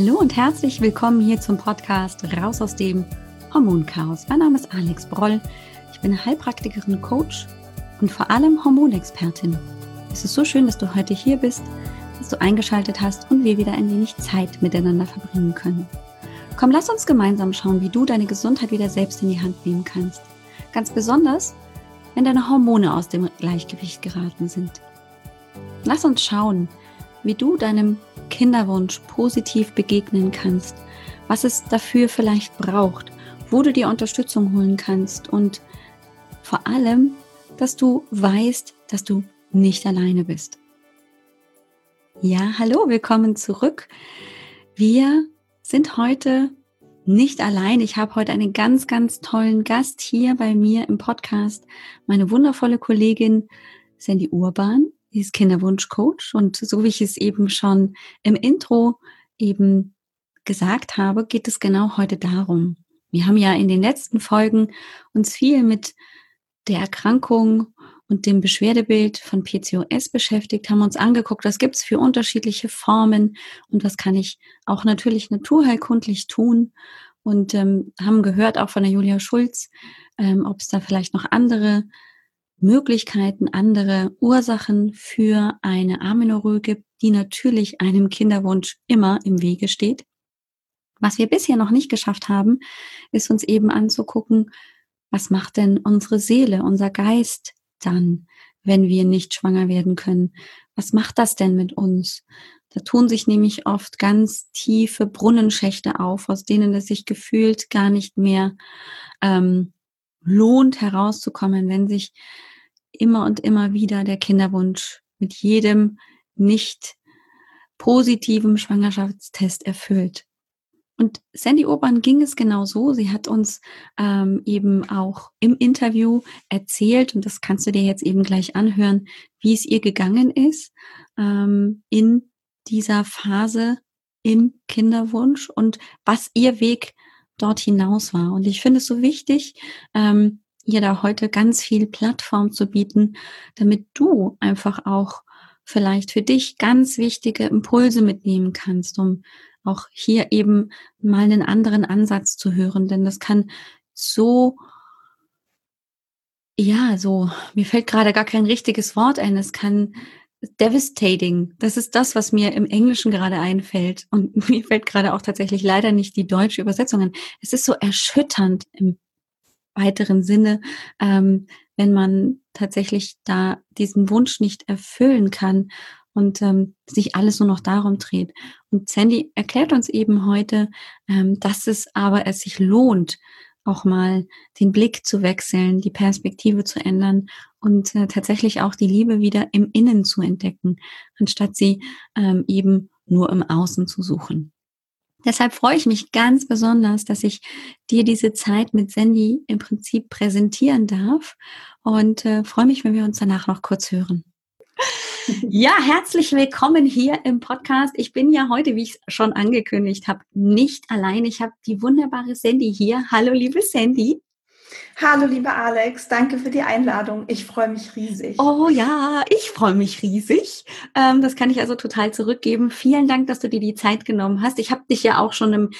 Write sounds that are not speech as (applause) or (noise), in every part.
Hallo und herzlich willkommen hier zum Podcast Raus aus dem Hormonchaos. Mein Name ist Alex Broll. Ich bin Heilpraktikerin, Coach und vor allem Hormonexpertin. Es ist so schön, dass du heute hier bist, dass du eingeschaltet hast und wir wieder ein wenig Zeit miteinander verbringen können. Komm, lass uns gemeinsam schauen, wie du deine Gesundheit wieder selbst in die Hand nehmen kannst. Ganz besonders, wenn deine Hormone aus dem Gleichgewicht geraten sind. Lass uns schauen, wie du deinem Kinderwunsch positiv begegnen kannst, was es dafür vielleicht braucht, wo du dir Unterstützung holen kannst und vor allem, dass du weißt, dass du nicht alleine bist. Ja, hallo, willkommen zurück. Wir sind heute nicht allein. Ich habe heute einen ganz, ganz tollen Gast hier bei mir im Podcast, meine wundervolle Kollegin Sandy Urban. Ist Kinderwunschcoach und so wie ich es eben schon im Intro eben gesagt habe, geht es genau heute darum. Wir haben ja in den letzten Folgen uns viel mit der Erkrankung und dem Beschwerdebild von PCOS beschäftigt, haben uns angeguckt, was gibt es für unterschiedliche Formen und was kann ich auch natürlich naturheilkundlich tun und ähm, haben gehört auch von der Julia Schulz, ähm, ob es da vielleicht noch andere Möglichkeiten, andere Ursachen für eine Amenorrhoe gibt, die natürlich einem Kinderwunsch immer im Wege steht. Was wir bisher noch nicht geschafft haben, ist uns eben anzugucken, was macht denn unsere Seele, unser Geist dann, wenn wir nicht schwanger werden können? Was macht das denn mit uns? Da tun sich nämlich oft ganz tiefe Brunnenschächte auf, aus denen es sich gefühlt gar nicht mehr ähm, lohnt herauszukommen, wenn sich immer und immer wieder der Kinderwunsch mit jedem nicht positiven Schwangerschaftstest erfüllt. Und Sandy Urban ging es genau so. Sie hat uns ähm, eben auch im Interview erzählt, und das kannst du dir jetzt eben gleich anhören, wie es ihr gegangen ist ähm, in dieser Phase im Kinderwunsch und was ihr Weg dort hinaus war. Und ich finde es so wichtig, ähm, ihr da heute ganz viel Plattform zu bieten, damit du einfach auch vielleicht für dich ganz wichtige Impulse mitnehmen kannst, um auch hier eben mal einen anderen Ansatz zu hören, denn das kann so ja, so, mir fällt gerade gar kein richtiges Wort ein. Es kann devastating. Das ist das, was mir im Englischen gerade einfällt. Und (laughs) mir fällt gerade auch tatsächlich leider nicht die deutsche Übersetzung ein. Es ist so erschütternd im weiteren Sinne, ähm, wenn man tatsächlich da diesen Wunsch nicht erfüllen kann und ähm, sich alles nur noch darum dreht. Und Sandy erklärt uns eben heute, ähm, dass es aber es sich lohnt, auch mal den Blick zu wechseln, die Perspektive zu ändern und äh, tatsächlich auch die Liebe wieder im Innen zu entdecken, anstatt sie ähm, eben nur im Außen zu suchen. Deshalb freue ich mich ganz besonders, dass ich dir diese Zeit mit Sandy im Prinzip präsentieren darf und äh, freue mich, wenn wir uns danach noch kurz hören. Ja, herzlich willkommen hier im Podcast. Ich bin ja heute, wie ich es schon angekündigt habe, nicht allein. Ich habe die wunderbare Sandy hier. Hallo, liebe Sandy. Hallo, liebe Alex, danke für die Einladung. Ich freue mich riesig. Oh ja, ich freue mich riesig. Ähm, das kann ich also total zurückgeben. Vielen Dank, dass du dir die Zeit genommen hast. Ich habe dich ja auch schon im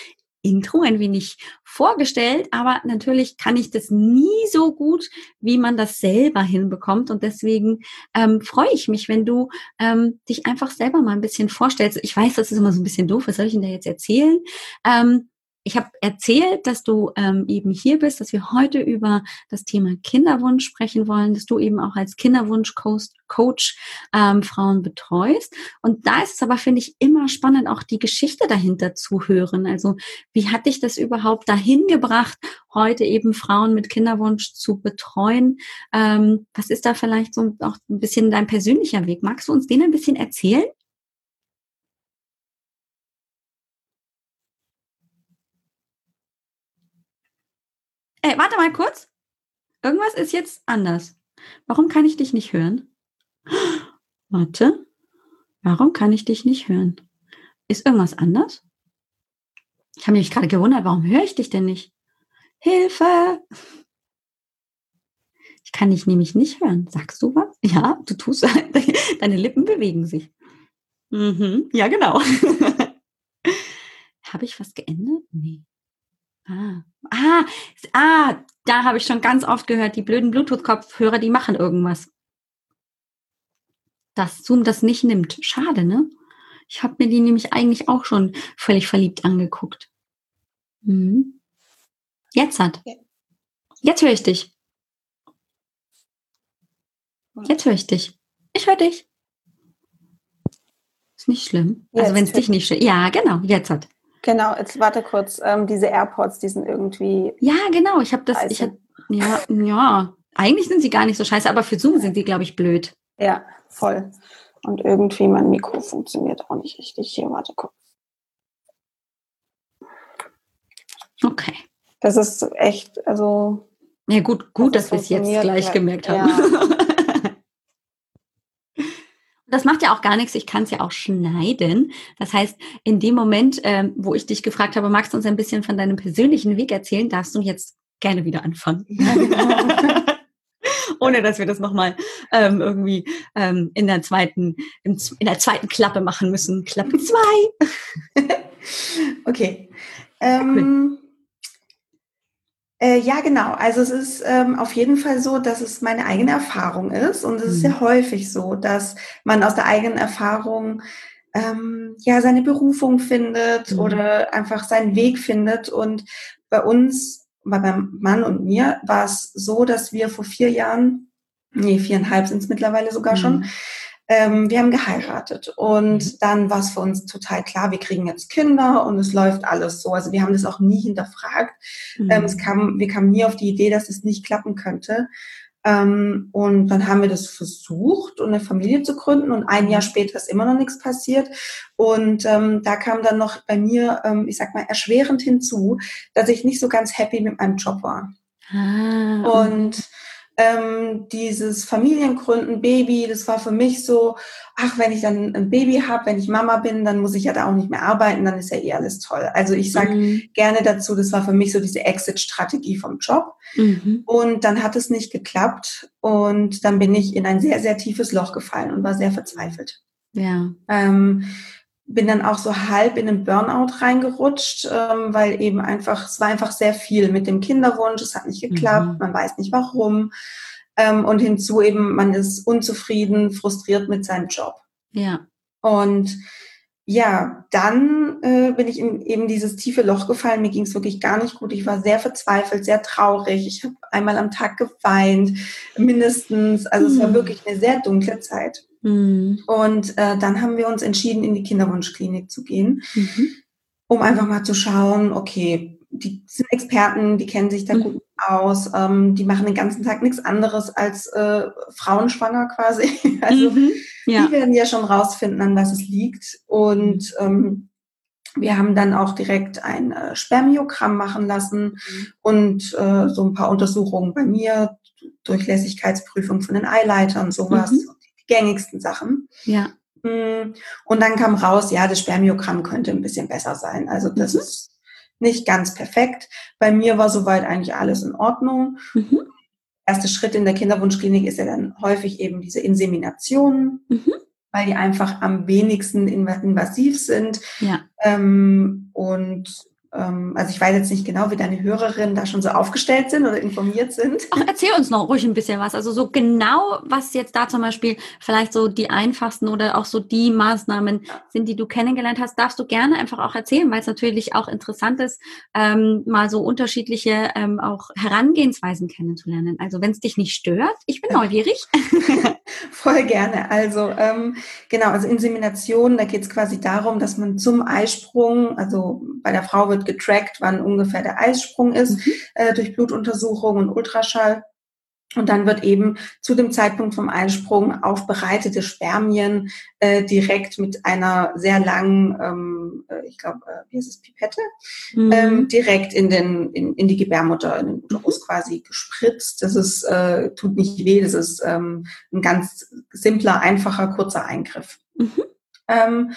Intro ein wenig vorgestellt, aber natürlich kann ich das nie so gut, wie man das selber hinbekommt. Und deswegen ähm, freue ich mich, wenn du ähm, dich einfach selber mal ein bisschen vorstellst. Ich weiß, das ist immer so ein bisschen doof. Was soll ich denn da jetzt erzählen? Ähm, ich habe erzählt, dass du ähm, eben hier bist, dass wir heute über das Thema Kinderwunsch sprechen wollen, dass du eben auch als Kinderwunsch-Coach ähm, Frauen betreust. Und da ist es aber, finde ich, immer spannend, auch die Geschichte dahinter zu hören. Also wie hat dich das überhaupt dahin gebracht, heute eben Frauen mit Kinderwunsch zu betreuen? Ähm, was ist da vielleicht so auch ein bisschen dein persönlicher Weg? Magst du uns den ein bisschen erzählen? Ey, warte mal kurz. Irgendwas ist jetzt anders. Warum kann ich dich nicht hören? (gasps) Warte. Warum kann ich dich nicht hören? Ist irgendwas anders? Ich habe mich gerade gewundert, warum höre ich dich denn nicht? Hilfe! Ich kann dich nämlich nicht hören. Sagst du was? Ja, du tust, (laughs) deine Lippen bewegen sich. Mhm, ja, genau. (laughs) Habe ich was geändert? Nee. Ah. Ah, ah, da habe ich schon ganz oft gehört, die blöden Bluetooth-Kopfhörer, die machen irgendwas. Dass Zoom das nicht nimmt. Schade, ne? Ich habe mir die nämlich eigentlich auch schon völlig verliebt angeguckt. Mhm. Jetzt hat. Jetzt höre ich dich. Jetzt höre ich dich. Ich höre dich. Ist nicht schlimm. Also wenn es dich nicht schlimm. Ja, genau, jetzt hat. Genau, jetzt warte kurz. Ähm, diese AirPods, die sind irgendwie. Ja, genau. Ich habe das. Ich hab, ja, ja. Eigentlich sind sie gar nicht so scheiße, aber für Zoom sind sie, glaube ich, blöd. Ja, voll. Und irgendwie mein Mikro funktioniert auch nicht richtig. Hier, warte kurz. Okay. Das ist echt, also. Ja, gut, gut, dass wir es jetzt gleich gemerkt haben. Ja. (laughs) Das macht ja auch gar nichts, ich kann es ja auch schneiden. Das heißt, in dem Moment, ähm, wo ich dich gefragt habe, magst du uns ein bisschen von deinem persönlichen Weg erzählen, darfst du jetzt gerne wieder anfangen. Ja, genau. (laughs) Ohne dass wir das nochmal ähm, irgendwie ähm, in der zweiten, in, in der zweiten Klappe machen müssen. Klappe zwei. (laughs) okay. Ähm, äh, ja, genau. Also es ist ähm, auf jeden Fall so, dass es meine eigene Erfahrung ist. Und es mhm. ist sehr häufig so, dass man aus der eigenen Erfahrung ähm, ja seine Berufung findet mhm. oder einfach seinen Weg findet. Und bei uns, bei meinem Mann und mir, war es so, dass wir vor vier Jahren, nee, viereinhalb sind es mittlerweile sogar mhm. schon, ähm, wir haben geheiratet und mhm. dann war es für uns total klar, wir kriegen jetzt Kinder und es läuft alles so. Also wir haben das auch nie hinterfragt. Mhm. Ähm, es kam, wir kamen nie auf die Idee, dass es nicht klappen könnte. Ähm, und dann haben wir das versucht, eine Familie zu gründen und ein Jahr später ist immer noch nichts passiert. Und ähm, da kam dann noch bei mir, ähm, ich sag mal, erschwerend hinzu, dass ich nicht so ganz happy mit meinem Job war. Ah. Und ähm, dieses Familiengründen, Baby, das war für mich so, ach, wenn ich dann ein Baby habe, wenn ich Mama bin, dann muss ich ja da auch nicht mehr arbeiten, dann ist ja eh alles toll. Also ich sage mhm. gerne dazu, das war für mich so diese Exit-Strategie vom Job. Mhm. Und dann hat es nicht geklappt und dann bin ich in ein sehr, sehr tiefes Loch gefallen und war sehr verzweifelt. Ja. Ähm, bin dann auch so halb in einen Burnout reingerutscht, ähm, weil eben einfach, es war einfach sehr viel mit dem Kinderwunsch, es hat nicht geklappt, mhm. man weiß nicht warum. Ähm, und hinzu eben, man ist unzufrieden, frustriert mit seinem Job. Ja. Und ja, dann äh, bin ich in eben dieses tiefe Loch gefallen. Mir ging es wirklich gar nicht gut. Ich war sehr verzweifelt, sehr traurig. Ich habe einmal am Tag geweint, mindestens. Also mhm. es war mhm. wirklich eine sehr dunkle Zeit. Mhm. Und äh, dann haben wir uns entschieden, in die Kinderwunschklinik zu gehen, mhm. um einfach mal zu schauen, okay, die sind Experten, die kennen sich da mhm. gut aus, ähm, die machen den ganzen Tag nichts anderes als äh, Frauenschwanger quasi. (laughs) also mhm. ja. die werden ja schon rausfinden, an was es liegt. Und ähm, wir haben dann auch direkt ein äh, Spermiogramm machen lassen mhm. und äh, so ein paar Untersuchungen bei mir, Durchlässigkeitsprüfung von den Eileitern, sowas. Mhm gängigsten Sachen. Ja. Mm, und dann kam raus, ja, das Spermiogramm könnte ein bisschen besser sein. Also das mhm. ist nicht ganz perfekt. Bei mir war soweit eigentlich alles in Ordnung. Mhm. Erster Schritt in der Kinderwunschklinik ist ja dann häufig eben diese Insemination, mhm. weil die einfach am wenigsten invasiv sind. Ja. Ähm, und also ich weiß jetzt nicht genau, wie deine Hörerinnen da schon so aufgestellt sind oder informiert sind. Ach, erzähl uns noch ruhig ein bisschen was. Also so genau, was jetzt da zum Beispiel vielleicht so die einfachsten oder auch so die Maßnahmen sind, die du kennengelernt hast, darfst du gerne einfach auch erzählen, weil es natürlich auch interessant ist, ähm, mal so unterschiedliche ähm, auch Herangehensweisen kennenzulernen. Also wenn es dich nicht stört, ich bin neugierig. (laughs) Voll gerne. Also ähm, genau, also Insemination, da geht es quasi darum, dass man zum Eisprung, also bei der Frau wird wird getrackt, wann ungefähr der Eissprung ist, mhm. äh, durch Blutuntersuchung und Ultraschall. Und dann wird eben zu dem Zeitpunkt vom Einsprung aufbereitete Spermien äh, direkt mit einer sehr langen, ähm, äh, ich glaube, äh, wie heißt es, Pipette, mhm. ähm, direkt in, den, in, in die Gebärmutter, in den Uterus quasi gespritzt. Das ist, äh, tut nicht weh, das ist ähm, ein ganz simpler, einfacher, kurzer Eingriff. Mhm. Ähm,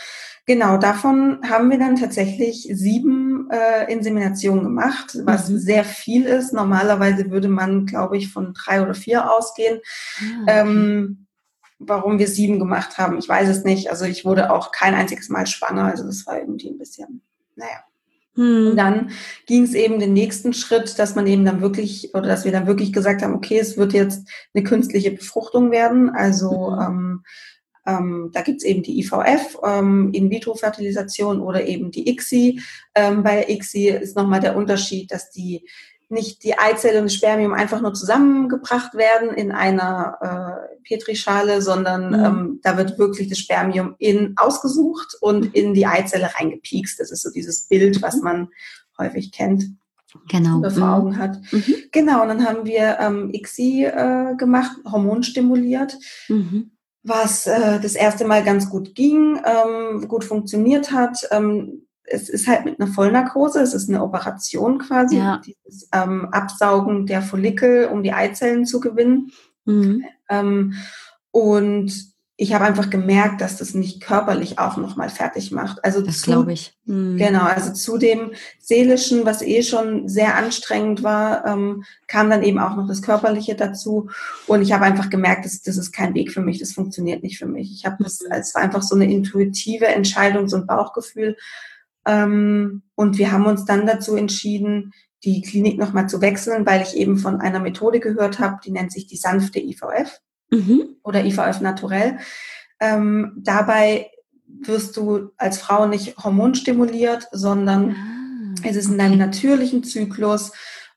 genau, davon haben wir dann tatsächlich sieben äh, Inseminationen gemacht, was mhm. sehr viel ist. Normalerweise würde man, glaube ich, von drei oder vier ausgehen. Okay. ähm, warum wir sieben gemacht haben, ich weiß es nicht. Also ich wurde auch kein einziges Mal schwanger, also das war irgendwie ein bisschen, naja. Hm. Und dann ging es eben den nächsten Schritt, dass man eben dann wirklich, oder dass wir dann wirklich gesagt haben, okay, es wird jetzt eine künstliche Befruchtung werden. Also mhm. ähm, ähm, da gibt's eben die IVF, ähm, In-vitro-Fertilisation oder eben die ICSI. Ähm, bei der ICSI ist nochmal der Unterschied, dass die nicht die Eizelle und das Spermium einfach nur zusammengebracht werden in einer äh, Petrischale, sondern mhm. ähm, da wird wirklich das Spermium in ausgesucht und mhm. in die Eizelle reingepiekst. Das ist so dieses Bild, was mhm. man häufig kennt. Genau. Vor. Augen hat. Mhm. Genau, und dann haben wir ähm, ICSI äh, gemacht, hormonstimuliert. Mhm was äh, das erste Mal ganz gut ging, ähm, gut funktioniert hat. Ähm, es ist halt mit einer Vollnarkose, es ist eine Operation quasi, ja. dieses ähm, Absaugen der Follikel, um die Eizellen zu gewinnen. Mhm. Ähm, und ich habe einfach gemerkt, dass das nicht körperlich auch nochmal fertig macht. Also das glaube ich. Mhm. Genau, also zu dem seelischen, was eh schon sehr anstrengend war, ähm, kam dann eben auch noch das körperliche dazu. Und ich habe einfach gemerkt, dass, das ist kein Weg für mich, das funktioniert nicht für mich. Ich habe das, mhm. es war einfach so eine intuitive Entscheidung, so ein Bauchgefühl. Ähm, und wir haben uns dann dazu entschieden, die Klinik nochmal zu wechseln, weil ich eben von einer Methode gehört habe, die nennt sich die sanfte IVF mhm. oder IVF naturell. Ähm, dabei wirst du als Frau nicht hormonstimuliert, sondern ah, es ist in deinem natürlichen Zyklus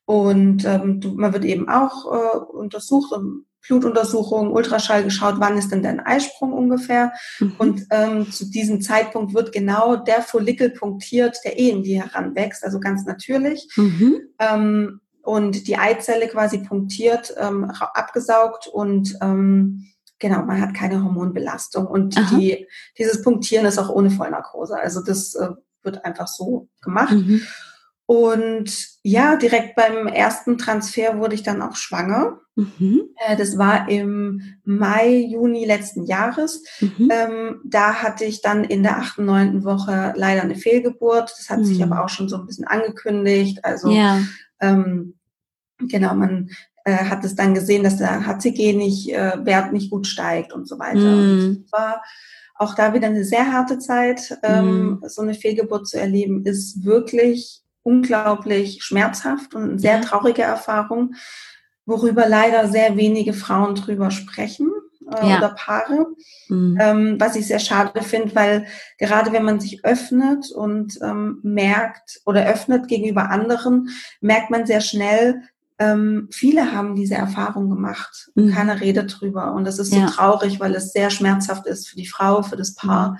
und ähm, du, man wird eben auch äh, untersucht, um Blutuntersuchung, Ultraschall geschaut, wann ist denn dein Eisprung ungefähr. Mhm. Und ähm, zu diesem Zeitpunkt wird genau der Follikel punktiert, der eh in dir heranwächst, also ganz natürlich. Mhm. Ähm, und die Eizelle quasi punktiert, ähm, abgesaugt und ähm, genau, man hat keine Hormonbelastung. Und die, dieses Punktieren ist auch ohne Vollnarkose. Also das äh, wird einfach so gemacht. Mhm. Und ja, direkt beim ersten Transfer wurde ich dann auch schwanger. Mhm. Äh, das war im Mai, Juni letzten Jahres. Mhm. Ähm, da hatte ich dann in der achten, neunten Woche leider eine Fehlgeburt. Das hat mhm. sich aber auch schon so ein bisschen angekündigt. Also ja. Ähm, genau, man äh, hat es dann gesehen, dass der HCG nicht, äh, Wert nicht gut steigt und so weiter. Und mhm. war auch da wieder eine sehr harte Zeit. Ähm, mhm. so eine Fehlgeburt zu erleben, ist wirklich unglaublich schmerzhaft und eine sehr traurige Erfahrung, worüber leider sehr wenige Frauen drüber sprechen äh, ja. oder Paare, mhm. ähm, was ich sehr schade finde, weil gerade wenn man sich öffnet und ähm, merkt oder öffnet gegenüber anderen, merkt man sehr schnell, ähm, viele haben diese Erfahrung gemacht. Mhm. Keiner redet drüber. Und das ist so ja. traurig, weil es sehr schmerzhaft ist für die Frau, für das Paar. Mhm.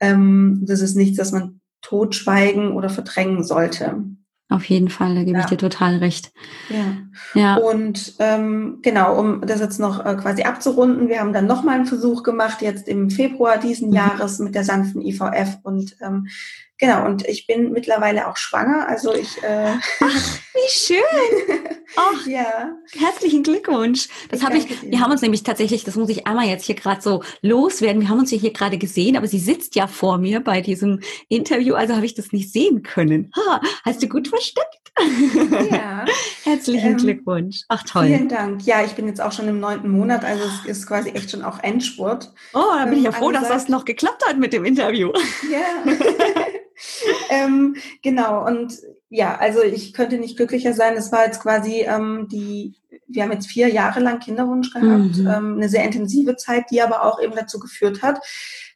Ähm, das ist nichts, das man totschweigen oder verdrängen sollte. Auf jeden Fall, da gebe ja. ich dir total recht. Ja. ja. Und ähm, genau, um das jetzt noch äh, quasi abzurunden, wir haben dann nochmal einen Versuch gemacht, jetzt im Februar diesen mhm. Jahres mit der sanften IVF. Und ähm, Genau, und ich bin mittlerweile auch schwanger. Also ich. Äh Ach, wie schön! (laughs) Ach, ja. Herzlichen Glückwunsch. Das habe ich. Wir haben uns nämlich tatsächlich, das muss ich einmal jetzt hier gerade so loswerden. Wir haben uns ja hier gerade gesehen, aber sie sitzt ja vor mir bei diesem Interview, also habe ich das nicht sehen können. Ha, hast du gut versteckt? Ja. (laughs) Herzlichen ähm, Glückwunsch. Ach toll. Vielen Dank. Ja, ich bin jetzt auch schon im neunten Monat, also es ist quasi echt schon auch Endspurt. Oh, da bin ich ja ähm, froh, dass das noch geklappt hat mit dem Interview. Ja. (laughs) (laughs) ähm, genau, und ja, also ich könnte nicht glücklicher sein. Es war jetzt quasi ähm, die, wir haben jetzt vier Jahre lang Kinderwunsch gehabt, mhm. ähm, eine sehr intensive Zeit, die aber auch eben dazu geführt hat,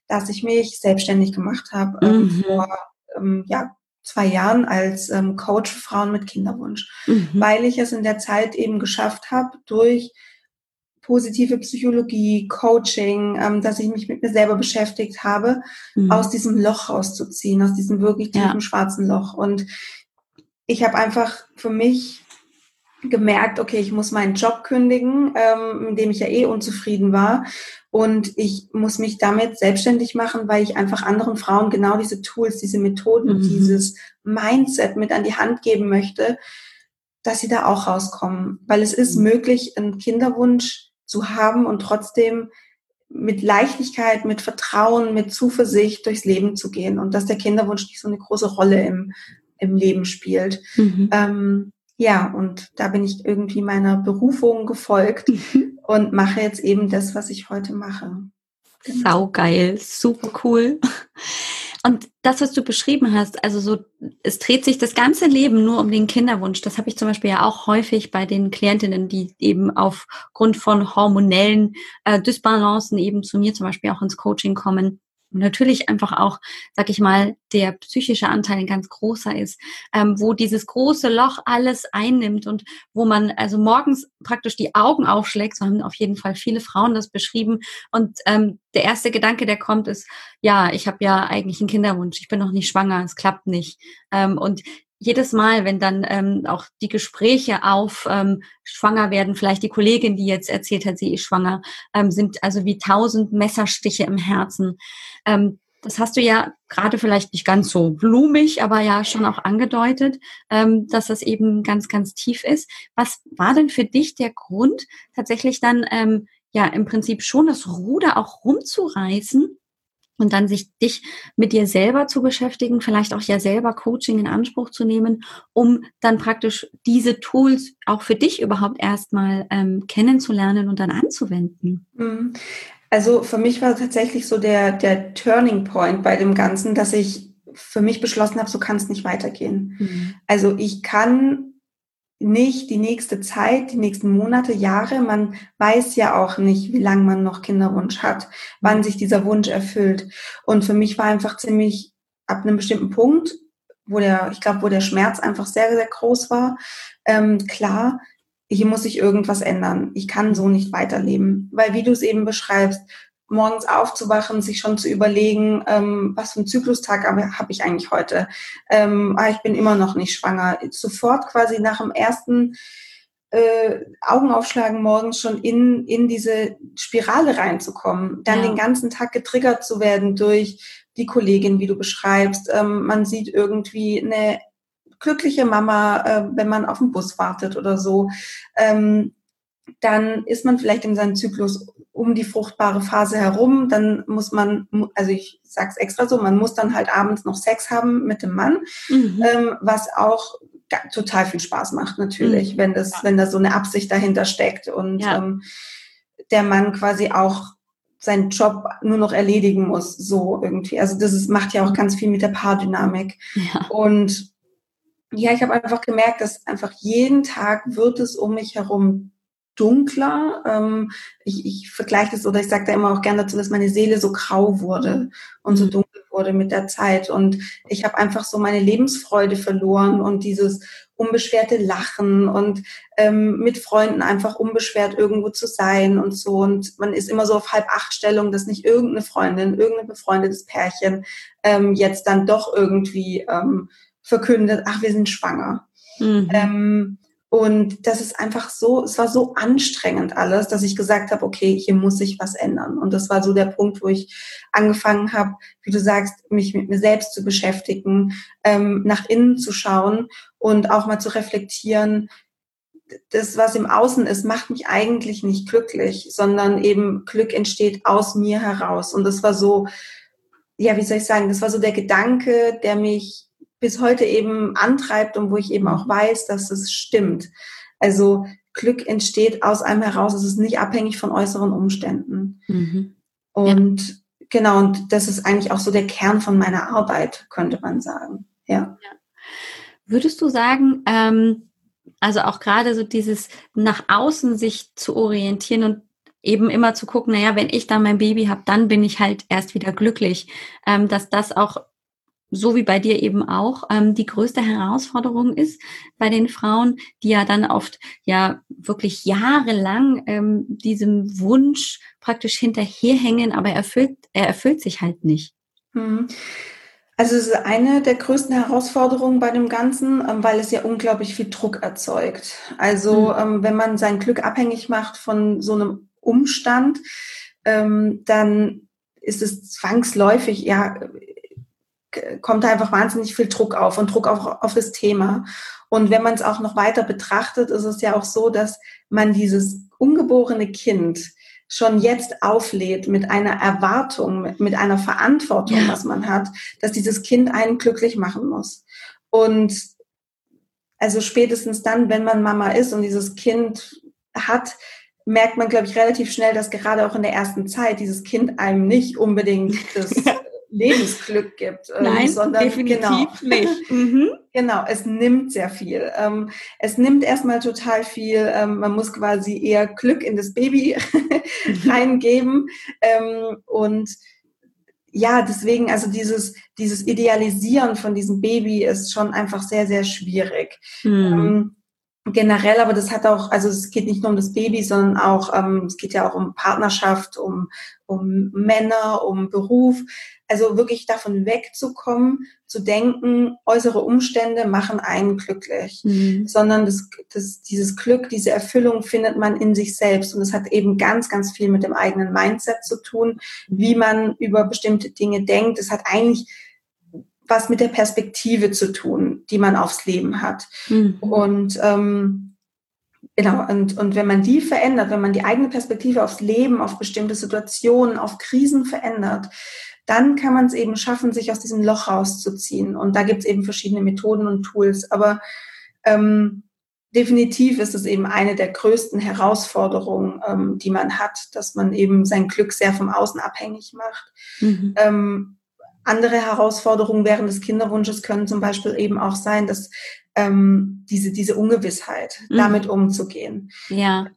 dass ich mich selbstständig gemacht habe ähm, mhm. vor ähm, ja, zwei Jahren als ähm, Coach für Frauen mit Kinderwunsch, mhm. weil ich es in der Zeit eben geschafft habe, durch positive Psychologie, Coaching, ähm, dass ich mich mit mir selber beschäftigt habe, mhm. aus diesem Loch rauszuziehen, aus diesem wirklich tiefen ja. schwarzen Loch. Und ich habe einfach für mich gemerkt, okay, ich muss meinen Job kündigen, ähm, in dem ich ja eh unzufrieden war. Und ich muss mich damit selbstständig machen, weil ich einfach anderen Frauen genau diese Tools, diese Methoden, mhm. dieses Mindset mit an die Hand geben möchte, dass sie da auch rauskommen. Weil es ist mhm. möglich, einen Kinderwunsch zu haben und trotzdem mit Leichtigkeit, mit Vertrauen, mit Zuversicht durchs Leben zu gehen und dass der Kinderwunsch nicht so eine große Rolle im, im Leben spielt. Mhm. Ähm, ja, und da bin ich irgendwie meiner Berufung gefolgt mhm. (laughs) und mache jetzt eben das, was ich heute mache. Genau. Saugeil, super cool. Und das, was du beschrieben hast, also so, es dreht sich das ganze Leben nur um den Kinderwunsch. Das habe ich zum Beispiel ja auch häufig bei den Klientinnen, die eben aufgrund von hormonellen äh, Dysbalancen eben zu mir zum Beispiel auch ins Coaching kommen und natürlich einfach auch, sag ich mal, der psychische Anteil ein ganz großer ist, ähm, wo dieses große Loch alles einnimmt und wo man also morgens praktisch die Augen aufschlägt, so haben auf jeden Fall viele Frauen das beschrieben. Und ähm, der erste Gedanke, der kommt, ist, ja, ich habe ja eigentlich einen Kinderwunsch, ich bin noch nicht schwanger, es klappt nicht. Ähm, und jedes Mal, wenn dann ähm, auch die Gespräche auf ähm, schwanger werden, vielleicht die Kollegin, die jetzt erzählt hat, sie ist schwanger, ähm, sind also wie tausend Messerstiche im Herzen. Ähm, das hast du ja gerade vielleicht nicht ganz so blumig, aber ja schon auch angedeutet, ähm, dass das eben ganz, ganz tief ist. Was war denn für dich der Grund, tatsächlich dann ähm, ja im Prinzip schon das Ruder auch rumzureißen und dann sich dich mit dir selber zu beschäftigen, vielleicht auch ja selber Coaching in Anspruch zu nehmen, um dann praktisch diese Tools auch für dich überhaupt erstmal ähm, kennenzulernen und dann anzuwenden. Mhm. Also für mich war tatsächlich so der, der Turning Point bei dem Ganzen, dass ich für mich beschlossen habe, so kann es nicht weitergehen. Mhm. Also ich kann nicht die nächste Zeit, die nächsten Monate, Jahre. Man weiß ja auch nicht, wie lange man noch Kinderwunsch hat, wann sich dieser Wunsch erfüllt. Und für mich war einfach ziemlich ab einem bestimmten Punkt, wo der, ich glaube, wo der Schmerz einfach sehr, sehr groß war, ähm, klar, hier muss sich irgendwas ändern. Ich kann so nicht weiterleben. Weil wie du es eben beschreibst, morgens aufzuwachen, sich schon zu überlegen, ähm, was für einen Zyklustag habe hab ich eigentlich heute. Ähm, ah, ich bin immer noch nicht schwanger. Sofort quasi nach dem ersten äh, Augen aufschlagen morgens schon in, in diese Spirale reinzukommen, dann ja. den ganzen Tag getriggert zu werden durch die Kollegin, wie du beschreibst. Ähm, man sieht irgendwie eine glückliche Mama, äh, wenn man auf den Bus wartet oder so. Ähm, dann ist man vielleicht in seinem Zyklus um die fruchtbare Phase herum, dann muss man, also ich sage es extra so, man muss dann halt abends noch Sex haben mit dem Mann, mhm. ähm, was auch total viel Spaß macht natürlich, mhm. wenn das, ja. wenn da so eine Absicht dahinter steckt und ja. ähm, der Mann quasi auch seinen Job nur noch erledigen muss, so irgendwie. Also das ist, macht ja auch ganz viel mit der Paardynamik. Ja. Und ja, ich habe einfach gemerkt, dass einfach jeden Tag wird es um mich herum dunkler. Ähm, ich, ich vergleiche das oder ich sage da immer auch gerne dazu, dass meine Seele so grau wurde und so mhm. dunkel wurde mit der Zeit. Und ich habe einfach so meine Lebensfreude verloren und dieses unbeschwerte Lachen und ähm, mit Freunden einfach unbeschwert irgendwo zu sein und so. Und man ist immer so auf halb acht Stellung, dass nicht irgendeine Freundin, irgendein befreundetes Pärchen ähm, jetzt dann doch irgendwie ähm, verkündet, ach, wir sind schwanger. Mhm. Ähm, und das ist einfach so, es war so anstrengend alles, dass ich gesagt habe, okay, hier muss sich was ändern. Und das war so der Punkt, wo ich angefangen habe, wie du sagst, mich mit mir selbst zu beschäftigen, ähm, nach innen zu schauen und auch mal zu reflektieren, das, was im Außen ist, macht mich eigentlich nicht glücklich, sondern eben Glück entsteht aus mir heraus. Und das war so, ja, wie soll ich sagen, das war so der Gedanke, der mich bis heute eben antreibt und wo ich eben auch weiß, dass es stimmt. Also Glück entsteht aus einem heraus, es ist nicht abhängig von äußeren Umständen. Mhm. Und ja. genau, und das ist eigentlich auch so der Kern von meiner Arbeit, könnte man sagen. Ja. ja. Würdest du sagen, ähm, also auch gerade so dieses nach außen sich zu orientieren und eben immer zu gucken, naja, wenn ich dann mein Baby habe, dann bin ich halt erst wieder glücklich, ähm, dass das auch so wie bei dir eben auch, ähm, die größte Herausforderung ist bei den Frauen, die ja dann oft ja wirklich jahrelang ähm, diesem Wunsch praktisch hinterherhängen, aber er erfüllt, er erfüllt sich halt nicht. Mhm. Also es ist eine der größten Herausforderungen bei dem Ganzen, ähm, weil es ja unglaublich viel Druck erzeugt. Also mhm. ähm, wenn man sein Glück abhängig macht von so einem Umstand, ähm, dann ist es zwangsläufig, ja, kommt da einfach wahnsinnig viel Druck auf und Druck auf, auf das Thema. Und wenn man es auch noch weiter betrachtet, ist es ja auch so, dass man dieses ungeborene Kind schon jetzt auflädt mit einer Erwartung, mit, einer Verantwortung, ja. was man hat, dass dieses Kind einen glücklich machen muss. Und also spätestens dann, wenn man Mama ist und dieses Kind hat, merkt man, glaube ich, relativ schnell, dass gerade auch in der ersten Zeit dieses Kind einem nicht unbedingt das (laughs) Lebensglück gibt. Ähm, Nein, sondern definitiv genau, nicht. (laughs) Mhm. Genau, es nimmt sehr viel. Ähm, es nimmt erstmal total viel. Ähm, man muss quasi eher Glück in das Baby (laughs) reingeben. Ähm, und ja, deswegen, also dieses, dieses Idealisieren von diesem Baby ist schon einfach sehr, sehr schwierig. Mhm generell, aber das hat auch, also es geht nicht nur um das Baby, sondern auch, ähm, es geht ja auch um Partnerschaft, um, um Männer, um Beruf. Also wirklich davon wegzukommen, zu denken, äußere Umstände machen einen glücklich, mhm. sondern das, das, dieses Glück, diese Erfüllung findet man in sich selbst. Und es hat eben ganz, ganz viel mit dem eigenen Mindset zu tun, wie man über bestimmte Dinge denkt. Es hat eigentlich was mit der Perspektive zu tun, die man aufs Leben hat. Mhm. Und ähm, genau, und, und wenn man die verändert, wenn man die eigene Perspektive aufs Leben, auf bestimmte Situationen, auf Krisen verändert, dann kann man es eben schaffen, sich aus diesem Loch rauszuziehen. Und da gibt es eben verschiedene Methoden und Tools. Aber ähm, definitiv ist es eben eine der größten Herausforderungen, ähm, die man hat, dass man eben sein Glück sehr vom Außen abhängig macht. Mhm. Ähm, andere Herausforderungen während des Kinderwunsches können zum Beispiel eben auch sein, dass ähm, diese, diese Ungewissheit, mhm. damit umzugehen. Ja.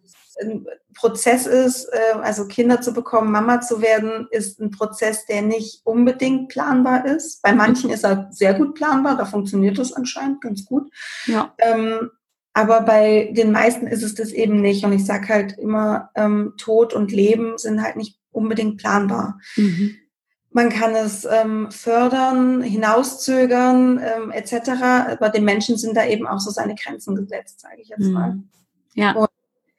Ein Prozess ist, äh, also Kinder zu bekommen, Mama zu werden, ist ein Prozess, der nicht unbedingt planbar ist. Bei manchen ist er sehr gut planbar, da funktioniert das anscheinend ganz gut. Ja. Ähm, aber bei den meisten ist es das eben nicht. Und ich sage halt immer, ähm, Tod und Leben sind halt nicht unbedingt planbar. Mhm. Man kann es ähm, fördern, hinauszögern ähm, etc. Aber dem Menschen sind da eben auch so seine Grenzen gesetzt, sage ich jetzt mal. Mhm. Ja. Und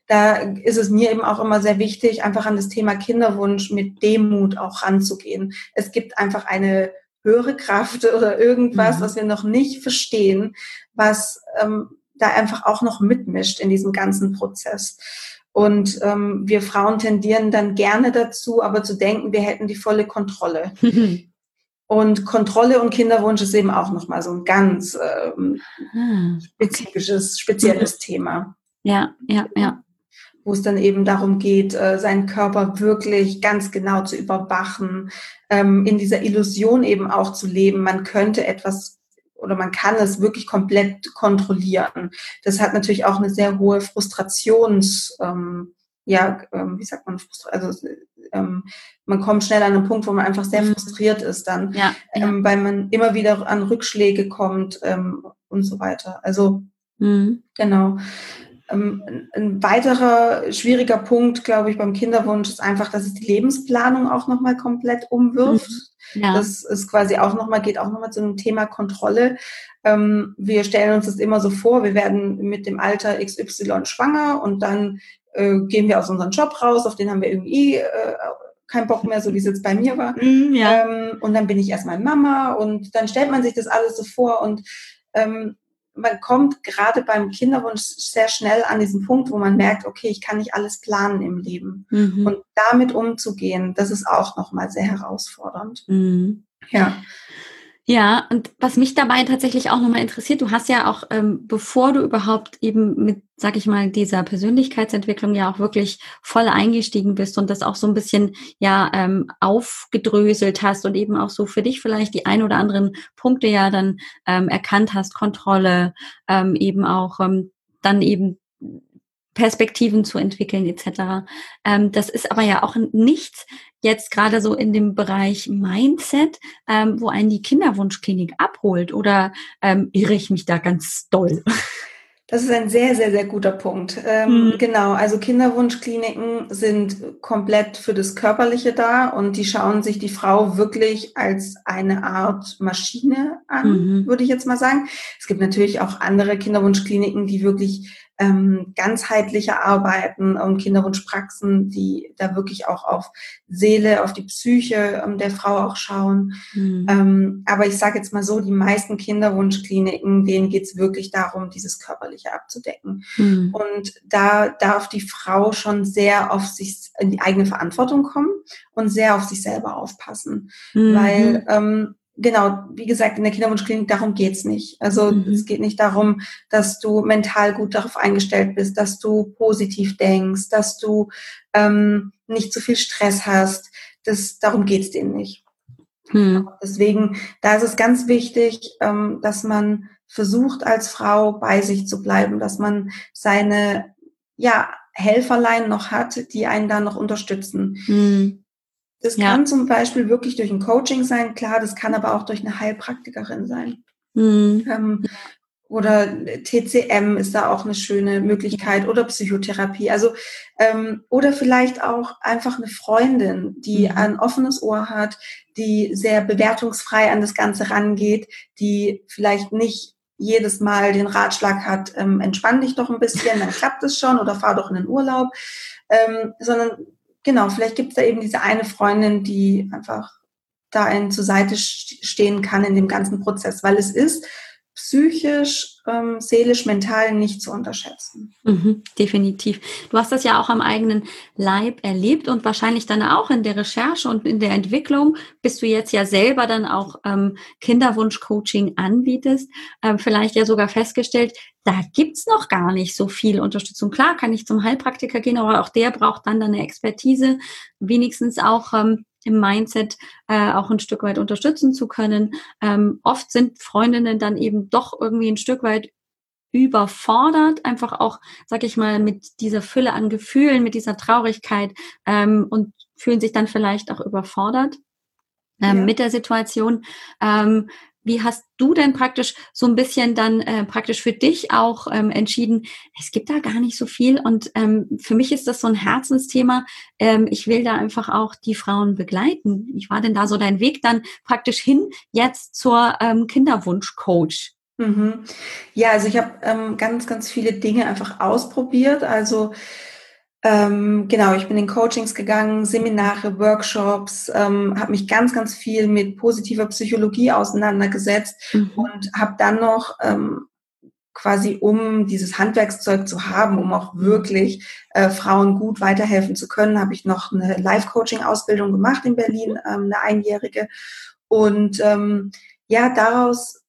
da ist es mir eben auch immer sehr wichtig, einfach an das Thema Kinderwunsch mit Demut auch ranzugehen. Es gibt einfach eine höhere Kraft (laughs) oder irgendwas, mhm. was wir noch nicht verstehen, was ähm, da einfach auch noch mitmischt in diesem ganzen Prozess. Und ähm, wir Frauen tendieren dann gerne dazu, aber zu denken, wir hätten die volle Kontrolle. (laughs) und Kontrolle und Kinderwunsch ist eben auch nochmal so ein ganz ähm, ah, spezifisches, spezielles Thema. Ja, ja, ja. Wo es dann eben darum geht, äh, seinen Körper wirklich ganz genau zu überwachen, ähm, in dieser Illusion eben auch zu leben. Man könnte etwas oder man kann es wirklich komplett kontrollieren. Das hat natürlich auch eine sehr hohe Frustrations, ähm, ja, ähm, wie sagt man, also ähm, man kommt schnell an einen Punkt, wo man einfach sehr mhm. frustriert ist dann, ja, ja. Ähm, weil man immer wieder an Rückschläge kommt ähm, und so weiter. Also mhm. genau. Ähm, ein weiterer schwieriger Punkt, glaube ich, beim Kinderwunsch ist einfach, dass es die Lebensplanung auch nochmal komplett umwirft. Mhm. Ja. Das ist quasi auch nochmal, geht auch nochmal zu einem Thema Kontrolle. Ähm, wir stellen uns das immer so vor, wir werden mit dem Alter XY schwanger und dann äh, gehen wir aus unserem Job raus, auf den haben wir irgendwie äh, keinen Bock mehr, so wie es jetzt bei mir war. Mhm, ja. ähm, und dann bin ich erstmal Mama und dann stellt man sich das alles so vor und ähm, man kommt gerade beim Kinderwunsch sehr schnell an diesen Punkt, wo man merkt, okay, ich kann nicht alles planen im Leben. Mhm. Und damit umzugehen, das ist auch nochmal sehr herausfordernd. Mhm. Ja. Ja, und was mich dabei tatsächlich auch nochmal interessiert, du hast ja auch, ähm, bevor du überhaupt eben mit, sag ich mal, dieser Persönlichkeitsentwicklung ja auch wirklich voll eingestiegen bist und das auch so ein bisschen ja ähm, aufgedröselt hast und eben auch so für dich vielleicht die ein oder anderen Punkte ja dann ähm, erkannt hast, Kontrolle, ähm, eben auch ähm, dann eben Perspektiven zu entwickeln etc. Ähm, das ist aber ja auch nichts jetzt gerade so in dem Bereich Mindset, ähm, wo einen die Kinderwunschklinik abholt oder ähm, irre ich mich da ganz doll? Das ist ein sehr, sehr, sehr guter Punkt. Ähm, mhm. Genau, also Kinderwunschkliniken sind komplett für das Körperliche da und die schauen sich die Frau wirklich als eine Art Maschine an, mhm. würde ich jetzt mal sagen. Es gibt natürlich auch andere Kinderwunschkliniken, die wirklich ähm, ganzheitliche Arbeiten und Kinderwunschpraxen, die da wirklich auch auf Seele, auf die Psyche ähm, der Frau auch schauen. Mhm. Ähm, aber ich sage jetzt mal so, die meisten Kinderwunschkliniken, denen geht's wirklich darum, dieses Körperliche abzudecken. Mhm. Und da darf die Frau schon sehr auf sich in die eigene Verantwortung kommen und sehr auf sich selber aufpassen. Mhm. Weil ähm, genau, wie gesagt, in der Kinderwunschklinik, darum geht's nicht. Also mhm. es geht nicht darum, dass du mental gut darauf eingestellt bist, dass du positiv denkst, dass du ähm, nicht zu viel Stress hast. Das, darum geht's denen nicht. Hm. Deswegen, da ist es ganz wichtig, ähm, dass man versucht, als Frau bei sich zu bleiben, dass man seine, ja, Helferlein noch hat, die einen da noch unterstützen. Hm. Das ja. kann zum Beispiel wirklich durch ein Coaching sein, klar, das kann aber auch durch eine Heilpraktikerin sein. Hm. Ähm, oder TCM ist da auch eine schöne Möglichkeit oder Psychotherapie. Also ähm, oder vielleicht auch einfach eine Freundin, die mhm. ein offenes Ohr hat, die sehr bewertungsfrei an das Ganze rangeht, die vielleicht nicht jedes Mal den Ratschlag hat, ähm, entspann dich doch ein bisschen, dann klappt es schon oder fahr doch in den Urlaub, ähm, sondern genau, vielleicht gibt es da eben diese eine Freundin, die einfach da einen zur Seite stehen kann in dem ganzen Prozess, weil es ist psychisch, ähm, seelisch, mental nicht zu unterschätzen. Mhm, definitiv. Du hast das ja auch am eigenen Leib erlebt und wahrscheinlich dann auch in der Recherche und in der Entwicklung, bis du jetzt ja selber dann auch ähm, Kinderwunsch-Coaching anbietest, ähm, vielleicht ja sogar festgestellt, da gibt's noch gar nicht so viel Unterstützung. Klar kann ich zum Heilpraktiker gehen, aber auch der braucht dann eine Expertise, wenigstens auch ähm, im Mindset äh, auch ein Stück weit unterstützen zu können. Ähm, oft sind Freundinnen dann eben doch irgendwie ein Stück weit überfordert, einfach auch, sag ich mal, mit dieser Fülle an Gefühlen, mit dieser Traurigkeit ähm, und fühlen sich dann vielleicht auch überfordert ähm, ja. mit der Situation. Ähm, wie hast du denn praktisch so ein bisschen dann äh, praktisch für dich auch ähm, entschieden, es gibt da gar nicht so viel und ähm, für mich ist das so ein Herzensthema. Ähm, ich will da einfach auch die Frauen begleiten. Wie war denn da so dein Weg dann praktisch hin jetzt zur ähm, Kinderwunschcoach? Mhm. Ja, also ich habe ähm, ganz, ganz viele Dinge einfach ausprobiert. Also ähm, genau, ich bin in Coachings gegangen, Seminare, Workshops, ähm, habe mich ganz, ganz viel mit positiver Psychologie auseinandergesetzt mhm. und habe dann noch ähm, quasi, um dieses Handwerkszeug zu haben, um auch wirklich äh, Frauen gut weiterhelfen zu können, habe ich noch eine Life-Coaching-Ausbildung gemacht in Berlin, ähm, eine einjährige. Und ähm, ja, daraus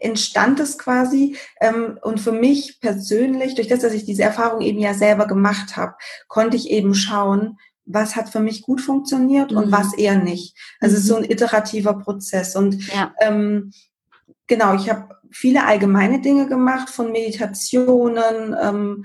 entstand es quasi. Ähm, und für mich persönlich, durch das, dass ich diese Erfahrung eben ja selber gemacht habe, konnte ich eben schauen, was hat für mich gut funktioniert mhm. und was eher nicht. Also mhm. es ist so mhm. ein iterativer Prozess. Und ja. ähm, genau, ich habe viele allgemeine Dinge gemacht, von Meditationen, ähm,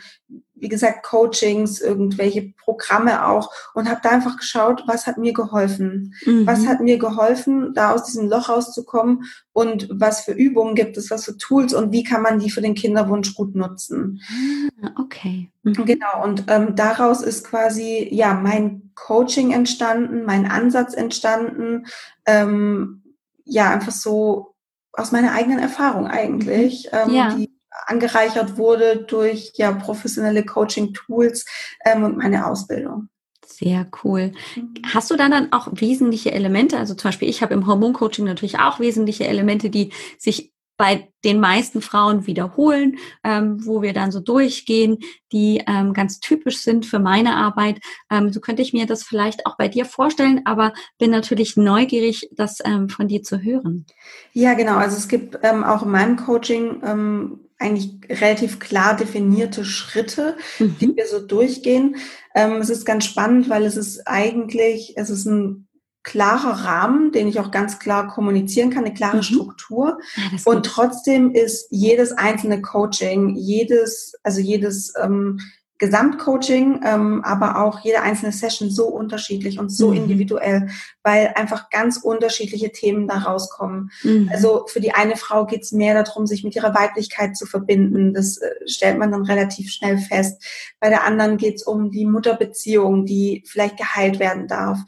wie gesagt, Coachings, irgendwelche Programme auch und habe da einfach geschaut, was hat mir geholfen? Mhm. Was hat mir geholfen, da aus diesem Loch rauszukommen und was für Übungen gibt es, was für Tools und wie kann man die für den Kinderwunsch gut nutzen? Ah, okay. Mhm. Genau, und ähm, daraus ist quasi ja mein Coaching entstanden, mein Ansatz entstanden, ähm, ja, einfach so aus meiner eigenen Erfahrung eigentlich, ähm, ja. die angereichert wurde durch ja professionelle Coaching-Tools ähm, und meine Ausbildung. Sehr cool. Mhm. Hast du dann dann auch wesentliche Elemente? Also zum Beispiel, ich habe im Hormoncoaching natürlich auch wesentliche Elemente, die sich bei den meisten Frauen wiederholen, ähm, wo wir dann so durchgehen, die ähm, ganz typisch sind für meine Arbeit. Ähm, so könnte ich mir das vielleicht auch bei dir vorstellen, aber bin natürlich neugierig, das ähm, von dir zu hören. Ja, genau. Also es gibt ähm, auch in meinem Coaching ähm, eigentlich relativ klar definierte Schritte, mhm. die wir so durchgehen. Ähm, es ist ganz spannend, weil es ist eigentlich, es ist ein klarer Rahmen, den ich auch ganz klar kommunizieren kann, eine klare mhm. Struktur. Ja, und trotzdem ist jedes einzelne Coaching, jedes, also jedes ähm, Gesamtcoaching, ähm, aber auch jede einzelne Session so unterschiedlich und so mhm. individuell, weil einfach ganz unterschiedliche Themen da rauskommen. Mhm. Also für die eine Frau geht es mehr darum, sich mit ihrer Weiblichkeit zu verbinden. Das äh, stellt man dann relativ schnell fest. Bei der anderen geht es um die Mutterbeziehung, die vielleicht geheilt werden darf.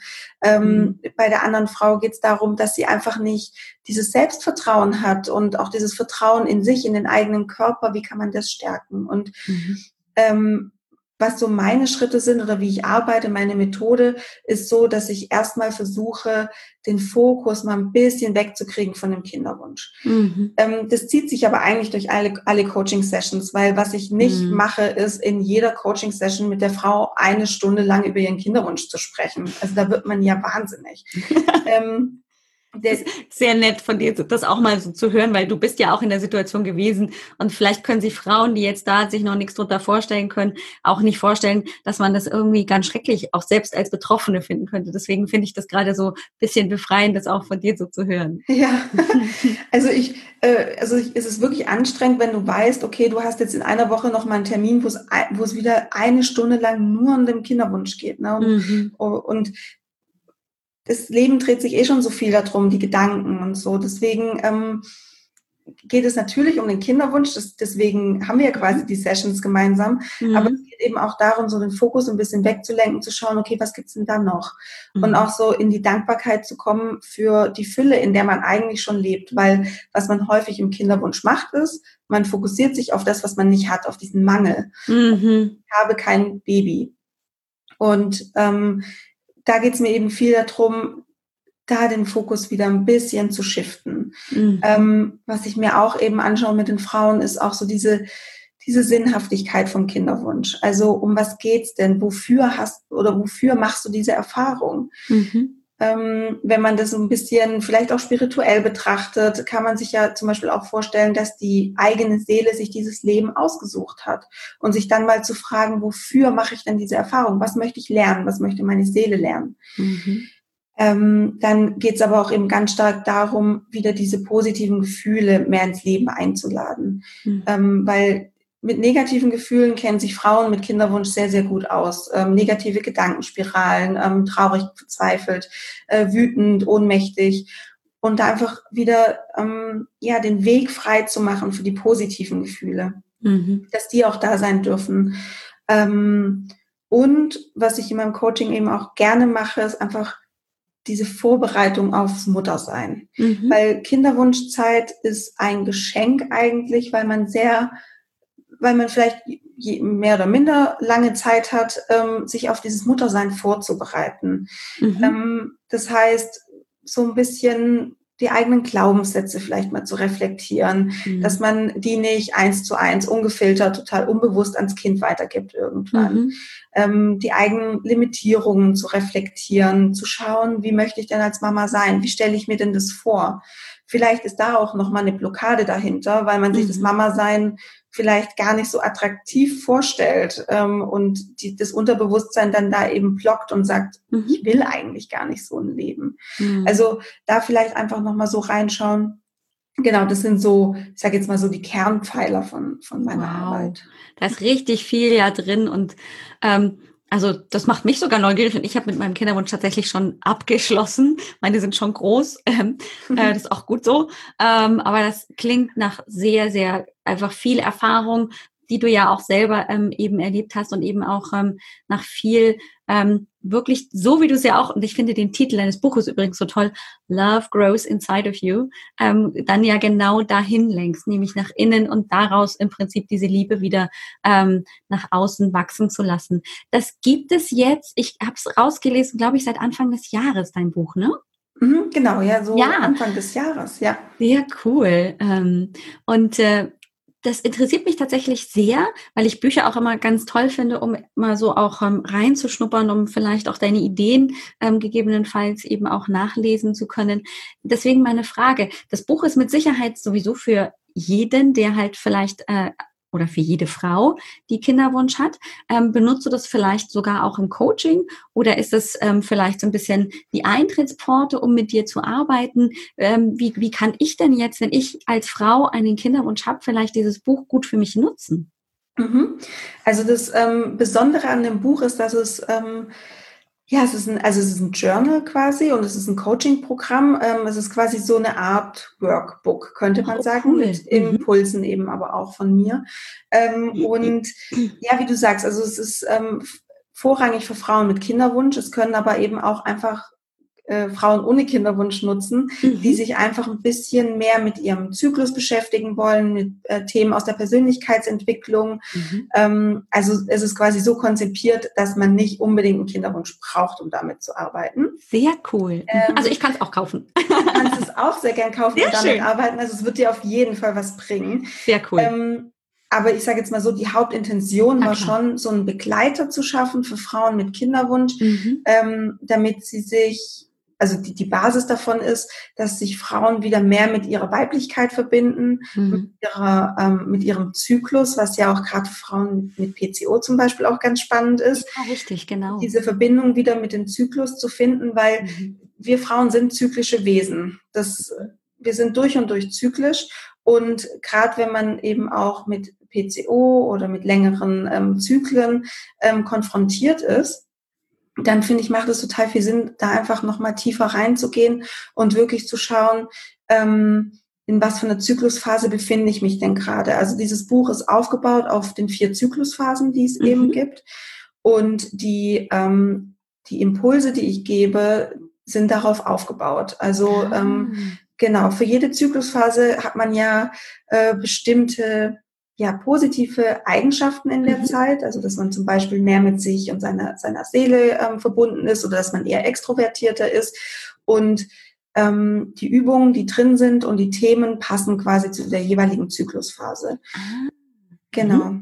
Ähm, mhm. Bei der anderen Frau geht es darum, dass sie einfach nicht dieses Selbstvertrauen hat und auch dieses Vertrauen in sich, in den eigenen Körper. Wie kann man das stärken? Und mhm. ähm, was so meine Schritte sind oder wie ich arbeite, meine Methode ist so, dass ich erstmal versuche, den Fokus mal ein bisschen wegzukriegen von dem Kinderwunsch. Mhm. Ähm, das zieht sich aber eigentlich durch alle, alle Coaching-Sessions, weil was ich nicht mhm. mache, ist in jeder Coaching-Session mit der Frau eine Stunde lang über ihren Kinderwunsch zu sprechen. Also da wird man ja wahnsinnig. (laughs) ähm, sehr nett von dir, das auch mal so zu hören, weil du bist ja auch in der Situation gewesen und vielleicht können sich Frauen, die jetzt da sich noch nichts drunter vorstellen können, auch nicht vorstellen, dass man das irgendwie ganz schrecklich auch selbst als Betroffene finden könnte. Deswegen finde ich das gerade so ein bisschen befreiend, das auch von dir so zu hören. Ja, (laughs) also ich, äh, also ich, es ist wirklich anstrengend, wenn du weißt, okay, du hast jetzt in einer Woche noch mal einen Termin, wo es, wo es wieder eine Stunde lang nur um den Kinderwunsch geht. Ne? Und, mhm. und das Leben dreht sich eh schon so viel darum, die Gedanken und so. Deswegen ähm, geht es natürlich um den Kinderwunsch. Das, deswegen haben wir ja quasi die Sessions gemeinsam. Mhm. Aber es geht eben auch darum, so den Fokus ein bisschen wegzulenken, zu schauen, okay, was gibt's denn da noch? Mhm. Und auch so in die Dankbarkeit zu kommen für die Fülle, in der man eigentlich schon lebt. Weil was man häufig im Kinderwunsch macht, ist, man fokussiert sich auf das, was man nicht hat, auf diesen Mangel. Mhm. Ich habe kein Baby. Und ähm, da geht es mir eben viel darum, da den Fokus wieder ein bisschen zu shiften. Mhm. Ähm, was ich mir auch eben anschaue mit den Frauen, ist auch so diese, diese Sinnhaftigkeit vom Kinderwunsch. Also um was geht's denn? Wofür hast oder wofür machst du diese Erfahrung? Mhm wenn man das ein bisschen vielleicht auch spirituell betrachtet, kann man sich ja zum Beispiel auch vorstellen, dass die eigene Seele sich dieses Leben ausgesucht hat und sich dann mal zu fragen, wofür mache ich denn diese Erfahrung? Was möchte ich lernen? Was möchte meine Seele lernen? Mhm. Ähm, dann geht es aber auch eben ganz stark darum, wieder diese positiven Gefühle mehr ins Leben einzuladen. Mhm. Ähm, weil mit negativen Gefühlen kennen sich Frauen mit Kinderwunsch sehr, sehr gut aus. Ähm, negative Gedankenspiralen, ähm, traurig, verzweifelt, äh, wütend, ohnmächtig. Und da einfach wieder ähm, ja, den Weg frei zu machen für die positiven Gefühle, mhm. dass die auch da sein dürfen. Ähm, und was ich in meinem Coaching eben auch gerne mache, ist einfach diese Vorbereitung aufs Muttersein. Mhm. Weil Kinderwunschzeit ist ein Geschenk eigentlich, weil man sehr weil man vielleicht mehr oder minder lange Zeit hat, ähm, sich auf dieses Muttersein vorzubereiten. Mhm. Ähm, das heißt, so ein bisschen die eigenen Glaubenssätze vielleicht mal zu reflektieren, mhm. dass man die nicht eins zu eins ungefiltert, total unbewusst ans Kind weitergibt irgendwann. Mhm. Ähm, die eigenen Limitierungen zu reflektieren, zu schauen, wie möchte ich denn als Mama sein? Wie stelle ich mir denn das vor? Vielleicht ist da auch nochmal eine Blockade dahinter, weil man sich das mhm. Mama-Sein vielleicht gar nicht so attraktiv vorstellt ähm, und die, das Unterbewusstsein dann da eben blockt und sagt, mhm. ich will eigentlich gar nicht so ein Leben. Mhm. Also da vielleicht einfach nochmal so reinschauen. Genau, das sind so, ich sage jetzt mal so die Kernpfeiler von, von meiner wow. Arbeit. Da ist richtig viel ja drin und ähm, also das macht mich sogar neugierig und ich habe mit meinem Kinderwunsch tatsächlich schon abgeschlossen. Meine sind schon groß, (laughs) ähm, äh, das ist auch gut so. Ähm, aber das klingt nach sehr, sehr einfach viel Erfahrung, die du ja auch selber ähm, eben erlebt hast und eben auch ähm, nach viel ähm, wirklich so, wie du es ja auch, und ich finde den Titel deines Buches übrigens so toll, Love Grows Inside of You, ähm, dann ja genau dahin lenkst, nämlich nach innen und daraus im Prinzip diese Liebe wieder ähm, nach außen wachsen zu lassen. Das gibt es jetzt, ich habe es rausgelesen, glaube ich, seit Anfang des Jahres, dein Buch, ne? Mhm, genau, ja, so ja. Anfang des Jahres, ja. Sehr cool. Ähm, und äh, das interessiert mich tatsächlich sehr, weil ich Bücher auch immer ganz toll finde, um mal so auch ähm, reinzuschnuppern, um vielleicht auch deine Ideen ähm, gegebenenfalls eben auch nachlesen zu können. Deswegen meine Frage. Das Buch ist mit Sicherheit sowieso für jeden, der halt vielleicht äh, oder für jede Frau, die Kinderwunsch hat? Ähm, benutzt du das vielleicht sogar auch im Coaching oder ist es ähm, vielleicht so ein bisschen die Eintrittspforte, um mit dir zu arbeiten? Ähm, wie, wie kann ich denn jetzt, wenn ich als Frau einen Kinderwunsch habe, vielleicht dieses Buch gut für mich nutzen? Mhm. Also das ähm, Besondere an dem Buch ist, dass es ähm, ja, es ist ein, also es ist ein Journal quasi und es ist ein Coaching-Programm. Ähm, es ist quasi so eine Art Workbook, könnte man oh, sagen, cool. mit mhm. Impulsen eben aber auch von mir. Ähm, und ja, wie du sagst, also es ist ähm, vorrangig für Frauen mit Kinderwunsch. Es können aber eben auch einfach äh, Frauen ohne Kinderwunsch nutzen, mhm. die sich einfach ein bisschen mehr mit ihrem Zyklus beschäftigen wollen, mit äh, Themen aus der Persönlichkeitsentwicklung. Mhm. Ähm, also es ist quasi so konzipiert, dass man nicht unbedingt einen Kinderwunsch braucht, um damit zu arbeiten. Sehr cool. Ähm, also ich kann es auch kaufen. Du kannst es auch sehr gern kaufen sehr und damit schön. arbeiten. Also es wird dir auf jeden Fall was bringen. Sehr cool. Ähm, aber ich sage jetzt mal so, die Hauptintention war schon, so einen Begleiter zu schaffen für Frauen mit Kinderwunsch, mhm. ähm, damit sie sich also die, die Basis davon ist, dass sich Frauen wieder mehr mit ihrer Weiblichkeit verbinden, mhm. mit, ihrer, ähm, mit ihrem Zyklus, was ja auch gerade Frauen mit PCO zum Beispiel auch ganz spannend ist. Ja, richtig, genau. Diese Verbindung wieder mit dem Zyklus zu finden, weil mhm. wir Frauen sind zyklische Wesen. Das, wir sind durch und durch zyklisch und gerade wenn man eben auch mit PCO oder mit längeren ähm, Zyklen ähm, konfrontiert ist, dann finde ich, macht es total viel Sinn, da einfach nochmal tiefer reinzugehen und wirklich zu schauen, ähm, in was für einer Zyklusphase befinde ich mich denn gerade. Also dieses Buch ist aufgebaut auf den vier Zyklusphasen, die es mhm. eben gibt. Und die, ähm, die Impulse, die ich gebe, sind darauf aufgebaut. Also ah. ähm, genau, für jede Zyklusphase hat man ja äh, bestimmte ja, positive Eigenschaften in der mhm. Zeit, also dass man zum Beispiel mehr mit sich und seiner, seiner Seele ähm, verbunden ist oder dass man eher extrovertierter ist. Und ähm, die Übungen, die drin sind und die Themen passen quasi zu der jeweiligen Zyklusphase. Ah. Genau.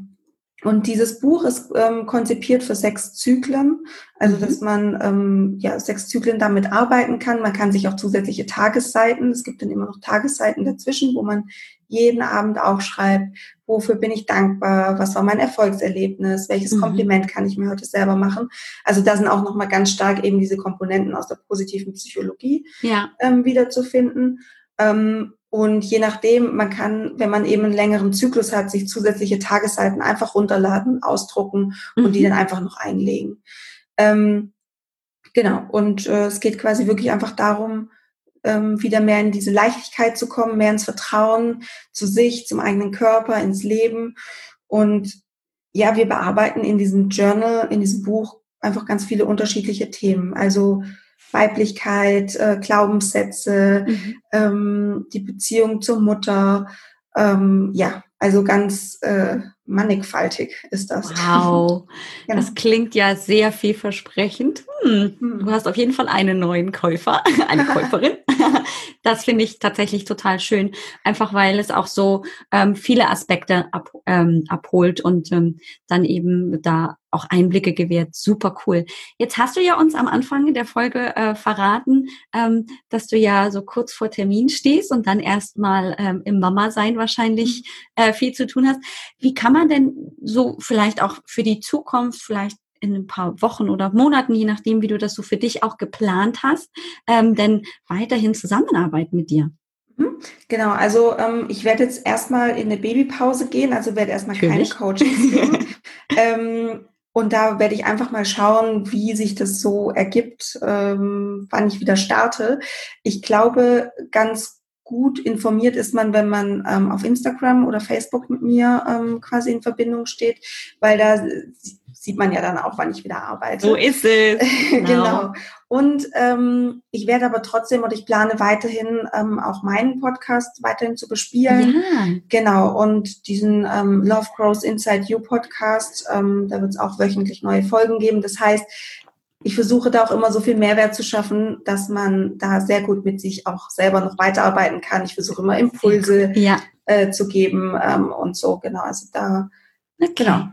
Und dieses Buch ist ähm, konzipiert für sechs Zyklen, also mhm. dass man ähm, ja sechs Zyklen damit arbeiten kann. Man kann sich auch zusätzliche Tagesseiten, es gibt dann immer noch Tagesseiten dazwischen, wo man jeden Abend auch schreibt, wofür bin ich dankbar, was war mein Erfolgserlebnis, welches mhm. Kompliment kann ich mir heute selber machen. Also da sind auch nochmal ganz stark eben diese Komponenten aus der positiven Psychologie ja. ähm, wiederzufinden. Ähm, und je nachdem, man kann, wenn man eben einen längeren Zyklus hat, sich zusätzliche Tagesseiten einfach runterladen, ausdrucken und die mhm. dann einfach noch einlegen. Ähm, genau. Und äh, es geht quasi wirklich einfach darum, ähm, wieder mehr in diese Leichtigkeit zu kommen, mehr ins Vertrauen zu sich, zum eigenen Körper, ins Leben. Und ja, wir bearbeiten in diesem Journal, in diesem Buch einfach ganz viele unterschiedliche Themen. Also Weiblichkeit, äh, Glaubenssätze, mhm. ähm, die Beziehung zur Mutter. Ähm, ja, also ganz äh, mannigfaltig ist das. Wow, ja. (laughs) das klingt ja sehr vielversprechend. Hm, hm. Du hast auf jeden Fall einen neuen Käufer, (laughs) eine Käuferin. (laughs) das finde ich tatsächlich total schön, einfach weil es auch so ähm, viele Aspekte ab, ähm, abholt und ähm, dann eben da auch Einblicke gewährt. Super cool. Jetzt hast du ja uns am Anfang der Folge äh, verraten, ähm, dass du ja so kurz vor Termin stehst und dann erstmal ähm, im Mama-Sein wahrscheinlich mhm. äh, viel zu tun hast. Wie kann man denn so vielleicht auch für die Zukunft, vielleicht in ein paar Wochen oder Monaten, je nachdem, wie du das so für dich auch geplant hast, ähm, denn weiterhin zusammenarbeiten mit dir? Mhm. Genau, also ähm, ich werde jetzt erstmal in eine Babypause gehen, also werde erstmal keine Coachings geben. (laughs) ähm, und da werde ich einfach mal schauen, wie sich das so ergibt, ähm, wann ich wieder starte. Ich glaube, ganz gut informiert ist man, wenn man ähm, auf Instagram oder Facebook mit mir ähm, quasi in Verbindung steht, weil da sieht man ja dann auch, wann ich wieder arbeite. So ist es. (laughs) Genau. genau. Und ähm, ich werde aber trotzdem und ich plane weiterhin ähm, auch meinen Podcast weiterhin zu bespielen. Ja. Genau. Und diesen ähm, Love Grows Inside You Podcast, ähm, da wird es auch wöchentlich neue Folgen geben. Das heißt, ich versuche da auch immer so viel Mehrwert zu schaffen, dass man da sehr gut mit sich auch selber noch weiterarbeiten kann. Ich versuche immer Impulse ja. äh, zu geben ähm, und so, genau. Also da, okay. genau.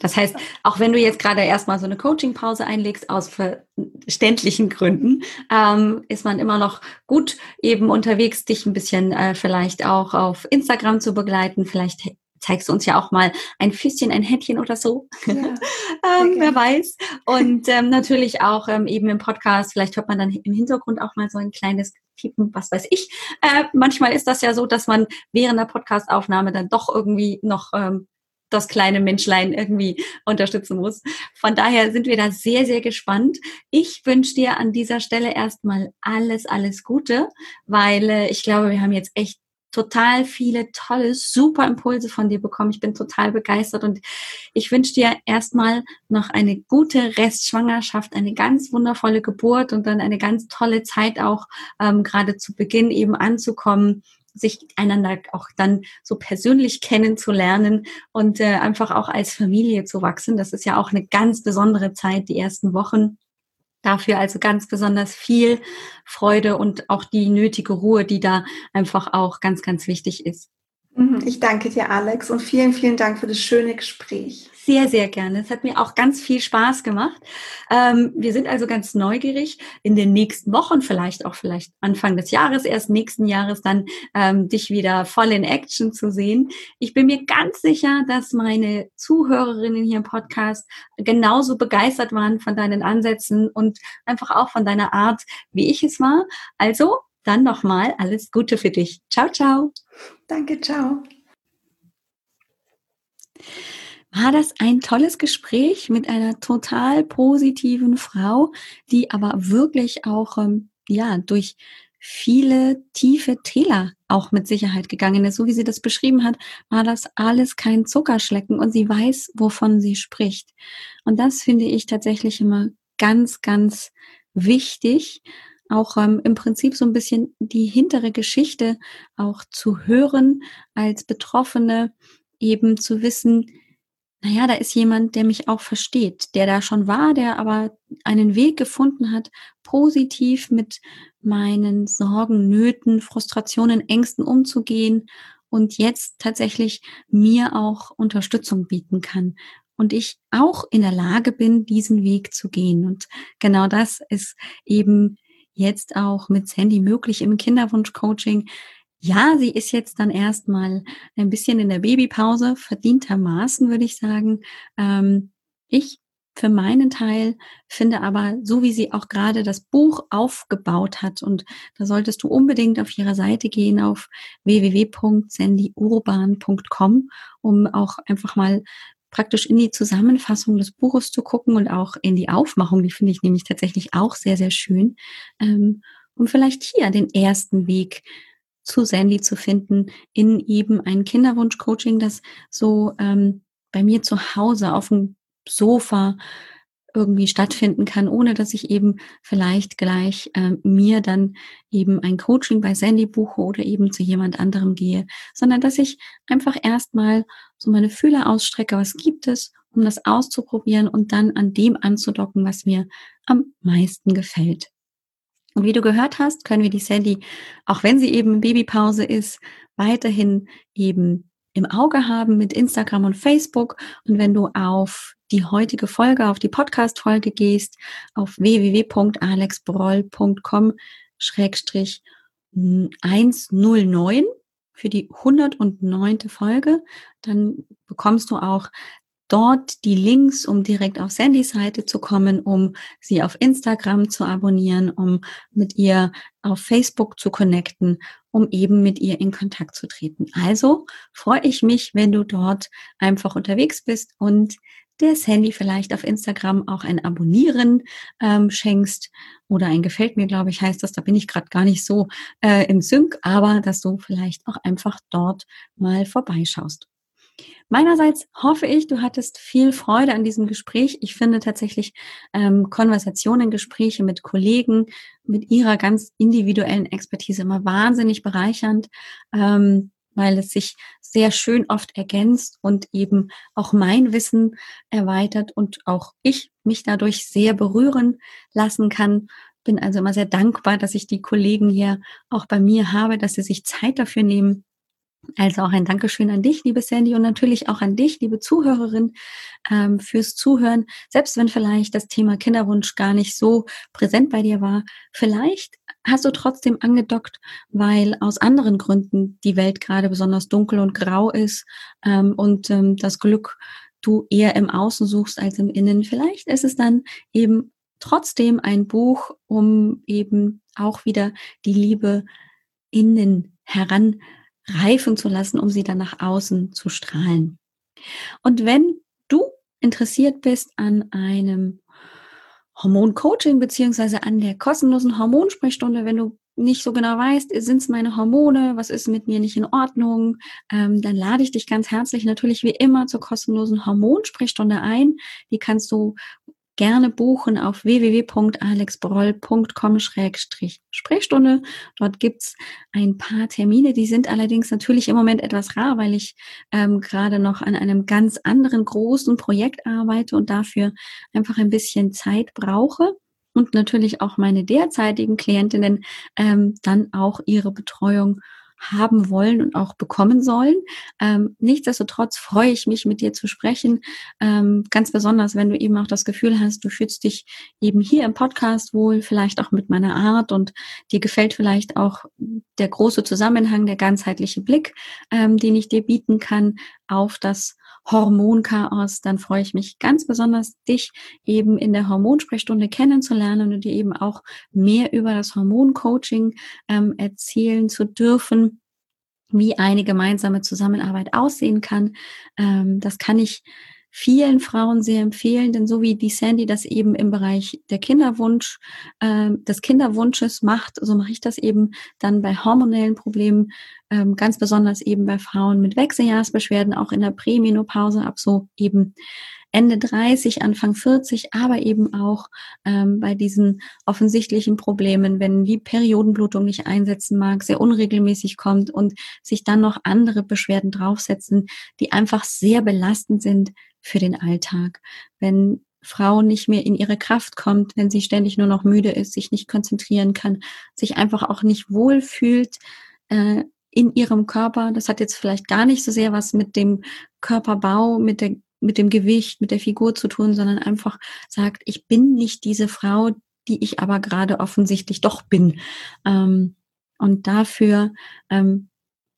Das heißt, auch wenn du jetzt gerade erstmal so eine Coaching-Pause einlegst, aus verständlichen Gründen, ähm, ist man immer noch gut eben unterwegs, dich ein bisschen äh, vielleicht auch auf Instagram zu begleiten. Vielleicht zeigst du uns ja auch mal ein Füßchen, ein Händchen oder so. Ja, (laughs) ähm, wer weiß. (laughs) Und ähm, natürlich auch ähm, eben im Podcast, vielleicht hört man dann im Hintergrund auch mal so ein kleines Piepen, was weiß ich. Äh, manchmal ist das ja so, dass man während der Podcastaufnahme dann doch irgendwie noch ähm, das kleine Menschlein irgendwie unterstützen muss. Von daher sind wir da sehr, sehr gespannt. Ich wünsche dir an dieser Stelle erstmal alles, alles Gute, weil äh, ich glaube, wir haben jetzt echt total viele tolle, super Impulse von dir bekommen. Ich bin total begeistert und ich wünsche dir erstmal noch eine gute Restschwangerschaft, eine ganz wundervolle Geburt und dann eine ganz tolle Zeit auch ähm, gerade zu Beginn eben anzukommen sich einander auch dann so persönlich kennenzulernen und äh, einfach auch als Familie zu wachsen. Das ist ja auch eine ganz besondere Zeit, die ersten Wochen. Dafür also ganz besonders viel Freude und auch die nötige Ruhe, die da einfach auch ganz, ganz wichtig ist. Mhm, ich danke dir, Alex, und vielen, vielen Dank für das schöne Gespräch. Sehr, sehr gerne. Es hat mir auch ganz viel Spaß gemacht. Ähm, wir sind also ganz neugierig, in den nächsten Wochen, vielleicht auch vielleicht Anfang des Jahres, erst nächsten Jahres, dann ähm, dich wieder voll in Action zu sehen. Ich bin mir ganz sicher, dass meine Zuhörerinnen hier im Podcast genauso begeistert waren von deinen Ansätzen und einfach auch von deiner Art, wie ich es war. Also dann nochmal alles Gute für dich. Ciao, ciao. Danke, ciao war das ein tolles Gespräch mit einer total positiven Frau, die aber wirklich auch ähm, ja durch viele tiefe Täler auch mit Sicherheit gegangen ist. So wie sie das beschrieben hat, war das alles kein Zuckerschlecken und sie weiß, wovon sie spricht. Und das finde ich tatsächlich immer ganz, ganz wichtig, auch ähm, im Prinzip so ein bisschen die hintere Geschichte auch zu hören als Betroffene, eben zu wissen, naja, da ist jemand, der mich auch versteht, der da schon war, der aber einen Weg gefunden hat, positiv mit meinen Sorgen, Nöten, Frustrationen, Ängsten umzugehen und jetzt tatsächlich mir auch Unterstützung bieten kann. Und ich auch in der Lage bin, diesen Weg zu gehen. Und genau das ist eben jetzt auch mit Sandy möglich im Kinderwunsch-Coaching, ja, sie ist jetzt dann erstmal ein bisschen in der Babypause, verdientermaßen würde ich sagen. Ähm, ich für meinen Teil finde aber, so wie sie auch gerade das Buch aufgebaut hat, und da solltest du unbedingt auf ihre Seite gehen auf www.sandyurban.com, um auch einfach mal praktisch in die Zusammenfassung des Buches zu gucken und auch in die Aufmachung, die finde ich nämlich tatsächlich auch sehr, sehr schön, ähm, um vielleicht hier den ersten Weg zu Sandy zu finden in eben ein Kinderwunsch-Coaching, das so ähm, bei mir zu Hause auf dem Sofa irgendwie stattfinden kann, ohne dass ich eben vielleicht gleich äh, mir dann eben ein Coaching bei Sandy buche oder eben zu jemand anderem gehe, sondern dass ich einfach erstmal so meine Fühler ausstrecke, was gibt es, um das auszuprobieren und dann an dem anzudocken, was mir am meisten gefällt. Und wie du gehört hast, können wir die Sandy, auch wenn sie eben Babypause ist, weiterhin eben im Auge haben mit Instagram und Facebook. Und wenn du auf die heutige Folge, auf die Podcast-Folge gehst, auf www.alexbroll.com schrägstrich 109 für die 109. Folge, dann bekommst du auch dort die Links, um direkt auf Sandys Seite zu kommen, um sie auf Instagram zu abonnieren, um mit ihr auf Facebook zu connecten, um eben mit ihr in Kontakt zu treten. Also freue ich mich, wenn du dort einfach unterwegs bist und der Sandy vielleicht auf Instagram auch ein Abonnieren ähm, schenkst oder ein Gefällt mir, glaube ich, heißt das. Da bin ich gerade gar nicht so äh, im Sync, aber dass du vielleicht auch einfach dort mal vorbeischaust. Meinerseits hoffe ich, du hattest viel Freude an diesem Gespräch. Ich finde tatsächlich ähm, Konversationen, Gespräche mit Kollegen mit ihrer ganz individuellen Expertise immer wahnsinnig bereichernd, ähm, weil es sich sehr schön oft ergänzt und eben auch mein Wissen erweitert und auch ich mich dadurch sehr berühren lassen kann. Bin also immer sehr dankbar, dass ich die Kollegen hier auch bei mir habe, dass sie sich Zeit dafür nehmen, also auch ein Dankeschön an dich, liebe Sandy, und natürlich auch an dich, liebe Zuhörerin, ähm, fürs Zuhören. Selbst wenn vielleicht das Thema Kinderwunsch gar nicht so präsent bei dir war, vielleicht hast du trotzdem angedockt, weil aus anderen Gründen die Welt gerade besonders dunkel und grau ist ähm, und ähm, das Glück du eher im Außen suchst als im Innen. Vielleicht ist es dann eben trotzdem ein Buch, um eben auch wieder die Liebe innen heran reifen zu lassen, um sie dann nach außen zu strahlen. Und wenn du interessiert bist an einem Hormoncoaching beziehungsweise an der kostenlosen Hormonsprechstunde, wenn du nicht so genau weißt, sind es meine Hormone, was ist mit mir nicht in Ordnung, ähm, dann lade ich dich ganz herzlich natürlich wie immer zur kostenlosen Hormonsprechstunde ein. Die kannst du gerne buchen auf www.alexbroll.com-sprechstunde. Dort gibt's ein paar Termine, die sind allerdings natürlich im Moment etwas rar, weil ich ähm, gerade noch an einem ganz anderen großen Projekt arbeite und dafür einfach ein bisschen Zeit brauche und natürlich auch meine derzeitigen Klientinnen ähm, dann auch ihre Betreuung haben wollen und auch bekommen sollen. Ähm, nichtsdestotrotz freue ich mich, mit dir zu sprechen. Ähm, ganz besonders, wenn du eben auch das Gefühl hast, du fühlst dich eben hier im Podcast wohl, vielleicht auch mit meiner Art und dir gefällt vielleicht auch der große Zusammenhang, der ganzheitliche Blick, ähm, den ich dir bieten kann auf das Hormonchaos, dann freue ich mich ganz besonders, dich eben in der Hormonsprechstunde kennenzulernen und dir eben auch mehr über das Hormoncoaching ähm, erzählen zu dürfen wie eine gemeinsame Zusammenarbeit aussehen kann. Ähm, das kann ich vielen Frauen sehr empfehlen, denn so wie die Sandy das eben im Bereich der Kinderwunsch, äh, des Kinderwunsches macht, so mache ich das eben dann bei hormonellen Problemen, ähm, ganz besonders eben bei Frauen mit Wechseljahrsbeschwerden, auch in der Prämenopause ab so eben Ende 30, Anfang 40, aber eben auch ähm, bei diesen offensichtlichen Problemen, wenn die Periodenblutung nicht einsetzen mag, sehr unregelmäßig kommt und sich dann noch andere Beschwerden draufsetzen, die einfach sehr belastend sind für den Alltag. Wenn Frau nicht mehr in ihre Kraft kommt, wenn sie ständig nur noch müde ist, sich nicht konzentrieren kann, sich einfach auch nicht wohl fühlt äh, in ihrem Körper. Das hat jetzt vielleicht gar nicht so sehr was mit dem Körperbau, mit der mit dem Gewicht, mit der Figur zu tun, sondern einfach sagt, ich bin nicht diese Frau, die ich aber gerade offensichtlich doch bin. Ähm, und dafür ähm,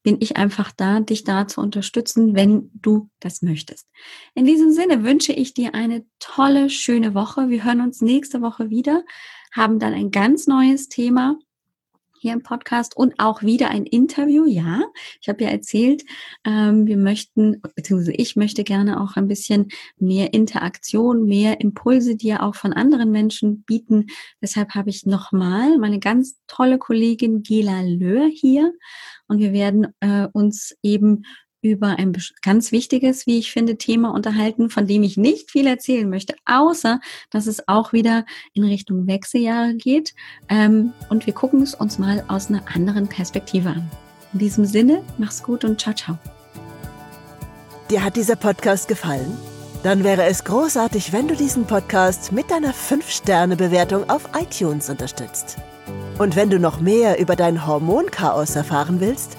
bin ich einfach da, dich da zu unterstützen, wenn du das möchtest. In diesem Sinne wünsche ich dir eine tolle, schöne Woche. Wir hören uns nächste Woche wieder, haben dann ein ganz neues Thema hier im Podcast und auch wieder ein Interview. Ja, ich habe ja erzählt, ähm, wir möchten, beziehungsweise ich möchte gerne auch ein bisschen mehr Interaktion, mehr Impulse dir auch von anderen Menschen bieten. Deshalb habe ich nochmal meine ganz tolle Kollegin Gela Löhr hier und wir werden äh, uns eben über ein ganz wichtiges, wie ich finde, Thema unterhalten, von dem ich nicht viel erzählen möchte, außer dass es auch wieder in Richtung Wechseljahre geht. Ähm, und wir gucken es uns mal aus einer anderen Perspektive an. In diesem Sinne, mach's gut und ciao, ciao. Dir hat dieser Podcast gefallen? Dann wäre es großartig, wenn du diesen Podcast mit deiner 5-Sterne-Bewertung auf iTunes unterstützt. Und wenn du noch mehr über dein Hormonchaos erfahren willst,